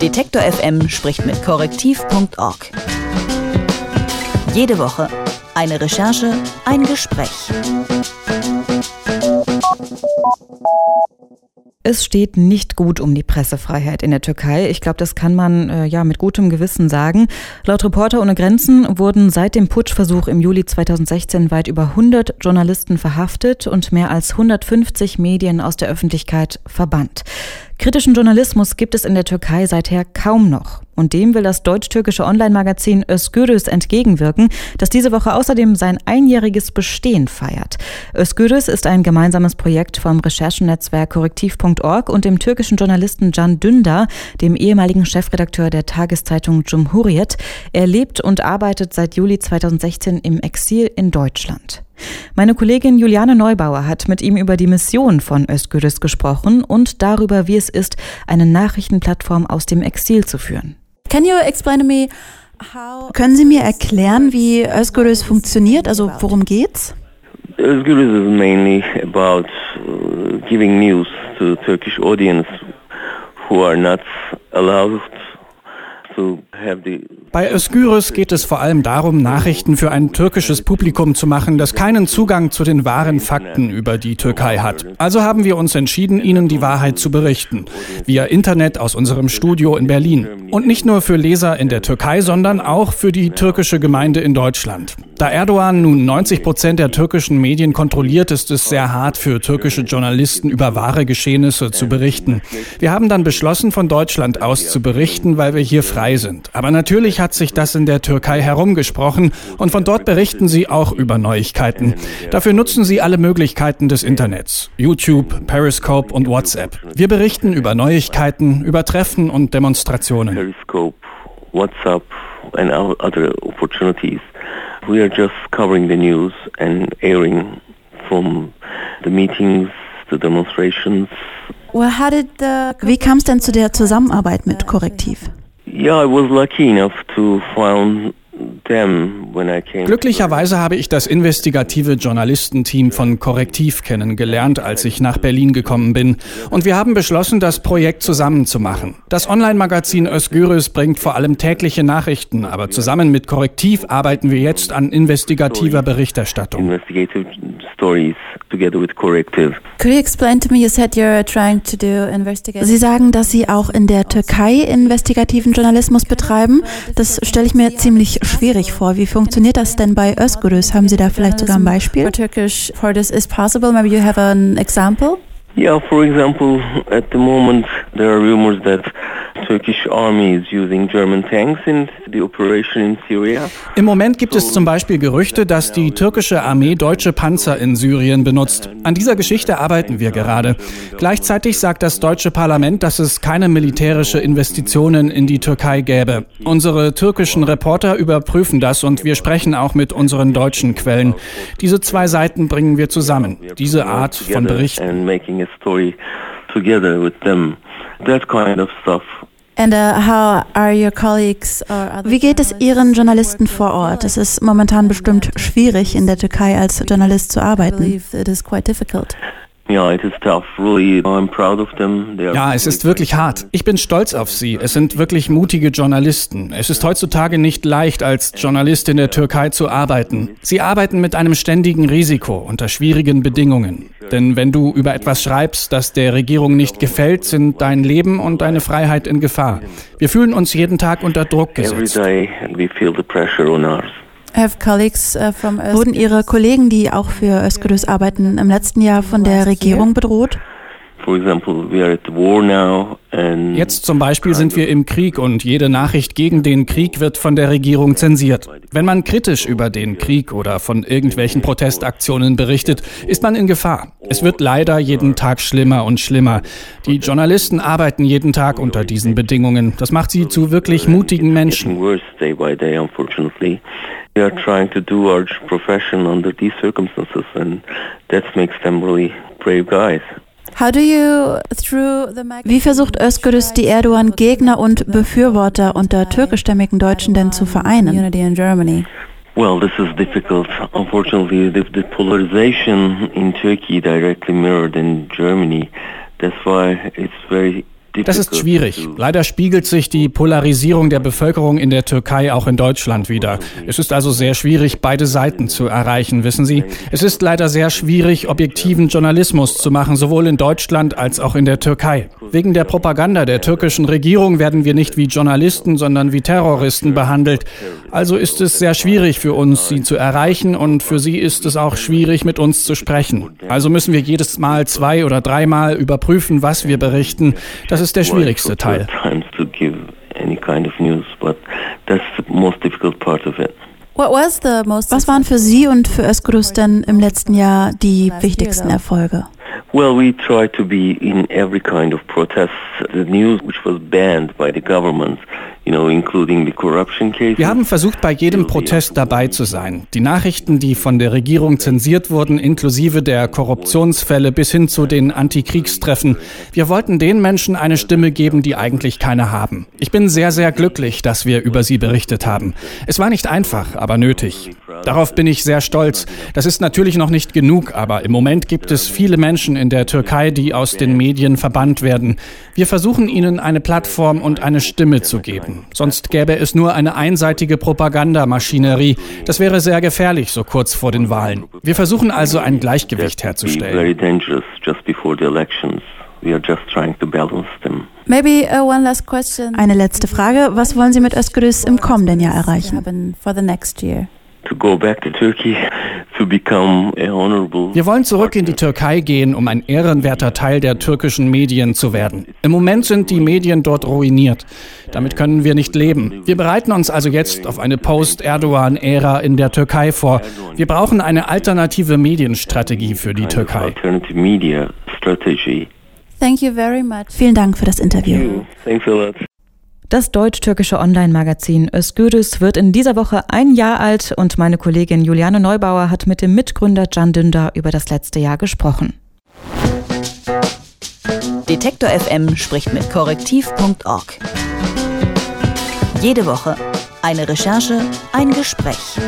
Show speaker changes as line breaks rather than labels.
Detektor FM spricht mit korrektiv.org. Jede Woche eine Recherche, ein Gespräch.
Es steht nicht gut um die Pressefreiheit in der Türkei. Ich glaube, das kann man äh, ja mit gutem Gewissen sagen. Laut Reporter ohne Grenzen wurden seit dem Putschversuch im Juli 2016 weit über 100 Journalisten verhaftet und mehr als 150 Medien aus der Öffentlichkeit verbannt. Kritischen Journalismus gibt es in der Türkei seither kaum noch. Und dem will das deutsch-türkische Online-Magazin Özgürüz entgegenwirken, das diese Woche außerdem sein einjähriges Bestehen feiert. Özgürüz ist ein gemeinsames Projekt vom Recherchennetzwerk korrektiv.org und dem türkischen Journalisten Can Dündar, dem ehemaligen Chefredakteur der Tageszeitung Cumhuriyet. Er lebt und arbeitet seit Juli 2016 im Exil in Deutschland. Meine Kollegin Juliane Neubauer hat mit ihm über die Mission von Özgürüz gesprochen und darüber, wie es ist, eine Nachrichtenplattform aus dem Exil zu führen.
Can you explain to me Können Sie mir erklären, wie Özgürüz funktioniert? Also worum geht's?
Özgürüz is mainly about uh, giving news to Turkish audience who are not allowed
bei Özgürüz geht es vor allem darum, Nachrichten für ein türkisches Publikum zu machen, das keinen Zugang zu den wahren Fakten über die Türkei hat. Also haben wir uns entschieden, Ihnen die Wahrheit zu berichten. Via Internet aus unserem Studio in Berlin. Und nicht nur für Leser in der Türkei, sondern auch für die türkische Gemeinde in Deutschland. Da Erdogan nun 90 Prozent der türkischen Medien kontrolliert, ist es sehr hart für türkische Journalisten über wahre Geschehnisse zu berichten. Wir haben dann beschlossen, von Deutschland aus zu berichten, weil wir hier frei sind. Aber natürlich hat sich das in der Türkei herumgesprochen und von dort berichten sie auch über Neuigkeiten. Dafür nutzen sie alle Möglichkeiten des Internets. YouTube, Periscope und WhatsApp. Wir berichten über Neuigkeiten, über Treffen und Demonstrationen.
Periscope, WhatsApp and other opportunities. We are just covering the news and airing from the meetings, the demonstrations.
Wie kam es denn zu der Zusammenarbeit mit Korrektiv?
Yeah, I was lucky enough to find
Glücklicherweise habe ich das investigative Journalistenteam von Korrektiv kennengelernt, als ich nach Berlin gekommen bin. Und wir haben beschlossen, das Projekt zusammen zu machen. Das Online-Magazin Özgürüz bringt vor allem tägliche Nachrichten, aber zusammen mit Korrektiv arbeiten wir jetzt an investigativer Berichterstattung.
Sie sagen, dass Sie auch in der Türkei investigativen Journalismus betreiben. Das stelle ich mir ziemlich schwierig vor. Wie funktioniert das denn bei Özgürüz? Haben Sie da vielleicht sogar ein Beispiel? For Turkish, for this is possible. Maybe you have an example.
Yeah, for example, at the moment there are rumors that
Im Moment gibt es zum Beispiel Gerüchte, dass die türkische Armee deutsche Panzer in Syrien benutzt. An dieser Geschichte arbeiten wir gerade. Gleichzeitig sagt das deutsche Parlament, dass es keine militärische Investitionen in die Türkei gäbe. Unsere türkischen Reporter überprüfen das und wir sprechen auch mit unseren deutschen Quellen. Diese zwei Seiten bringen wir zusammen. Diese Art von Berichten.
That kind of stuff.
And uh, how are your colleagues Wie geht es Ihren Journalisten vor Ort? Es ist momentan bestimmt schwierig, in der Türkei als Journalist zu arbeiten.
Ja,
es ist wirklich hart. Ich bin stolz auf Sie. Es sind wirklich mutige Journalisten. Es ist heutzutage nicht leicht, als Journalist in der Türkei zu arbeiten. Sie arbeiten mit einem ständigen Risiko unter schwierigen Bedingungen. Denn wenn du über etwas schreibst, das der Regierung nicht gefällt, sind dein Leben und deine Freiheit in Gefahr. Wir fühlen uns jeden Tag unter Druck gesetzt.
Uh, Wurden Ihre Kollegen, die auch für Özgürüz arbeiten, im letzten Jahr von der Regierung bedroht?
Jetzt zum Beispiel sind wir im Krieg und jede Nachricht gegen den Krieg wird von der Regierung zensiert. Wenn man kritisch über den Krieg oder von irgendwelchen Protestaktionen berichtet, ist man in Gefahr. Es wird leider jeden Tag schlimmer und schlimmer. Die Journalisten arbeiten jeden Tag unter diesen Bedingungen. Das macht sie zu wirklich mutigen Menschen.
We are trying to do our profession under these circumstances and that makes them really brave guys.
Wie versucht Özgürüz die Erdogan-Gegner und Befürworter unter türkischstämmigen Deutschen denn zu vereinen?
Well, this is difficult. Unfortunately, the, the polarization in Turkey directly mirrored in Germany. That's why it's very
Das ist schwierig. Leider spiegelt sich die Polarisierung der Bevölkerung in der Türkei auch in Deutschland wieder. Es ist also sehr schwierig, beide Seiten zu erreichen, wissen Sie. Es ist leider sehr schwierig, objektiven Journalismus zu machen, sowohl in Deutschland als auch in der Türkei. Wegen der Propaganda der türkischen Regierung werden wir nicht wie Journalisten, sondern wie Terroristen behandelt. Also ist es sehr schwierig für uns, sie zu erreichen und für sie ist es auch schwierig, mit uns zu sprechen. Also müssen wir jedes Mal zwei oder dreimal überprüfen, was wir berichten. Das ist der schwierigste Teil.
Was waren für Sie und für Özgürüz denn im letzten Jahr die wichtigsten Erfolge?
Well, we try to be in every kind of protest. The news which was banned by the government
wir haben versucht, bei jedem Protest dabei zu sein. Die Nachrichten, die von der Regierung zensiert wurden, inklusive der Korruptionsfälle bis hin zu den Antikriegstreffen. Wir wollten den Menschen eine Stimme geben, die eigentlich keine haben. Ich bin sehr, sehr glücklich, dass wir über sie berichtet haben. Es war nicht einfach, aber nötig. Darauf bin ich sehr stolz. Das ist natürlich noch nicht genug, aber im Moment gibt es viele Menschen in der Türkei, die aus den Medien verbannt werden. Wir versuchen ihnen eine Plattform und eine Stimme zu geben. Sonst gäbe es nur eine einseitige Propagandamaschinerie. Das wäre sehr gefährlich, so kurz vor den Wahlen. Wir versuchen also ein Gleichgewicht herzustellen.
Maybe uh, one last question. Eine letzte Frage. Was wollen Sie mit Özgürüz im kommenden Jahr erreichen?
Wir wollen zurück in die Türkei gehen, um ein ehrenwerter Teil der türkischen Medien zu werden. Im Moment sind die Medien dort ruiniert. Damit können wir nicht leben. Wir bereiten uns also jetzt auf eine Post-Erdogan-Ära in der Türkei vor. Wir brauchen eine alternative Medienstrategie für die Türkei.
Thank you very much. Vielen Dank für das Interview.
Das deutsch-türkische Online-Magazin Özgürüz wird in dieser Woche ein Jahr alt und meine Kollegin Juliane Neubauer hat mit dem Mitgründer Can Dündar über das letzte Jahr gesprochen.
Detektor FM spricht mit korrektiv.org. Jede Woche eine Recherche, ein Gespräch.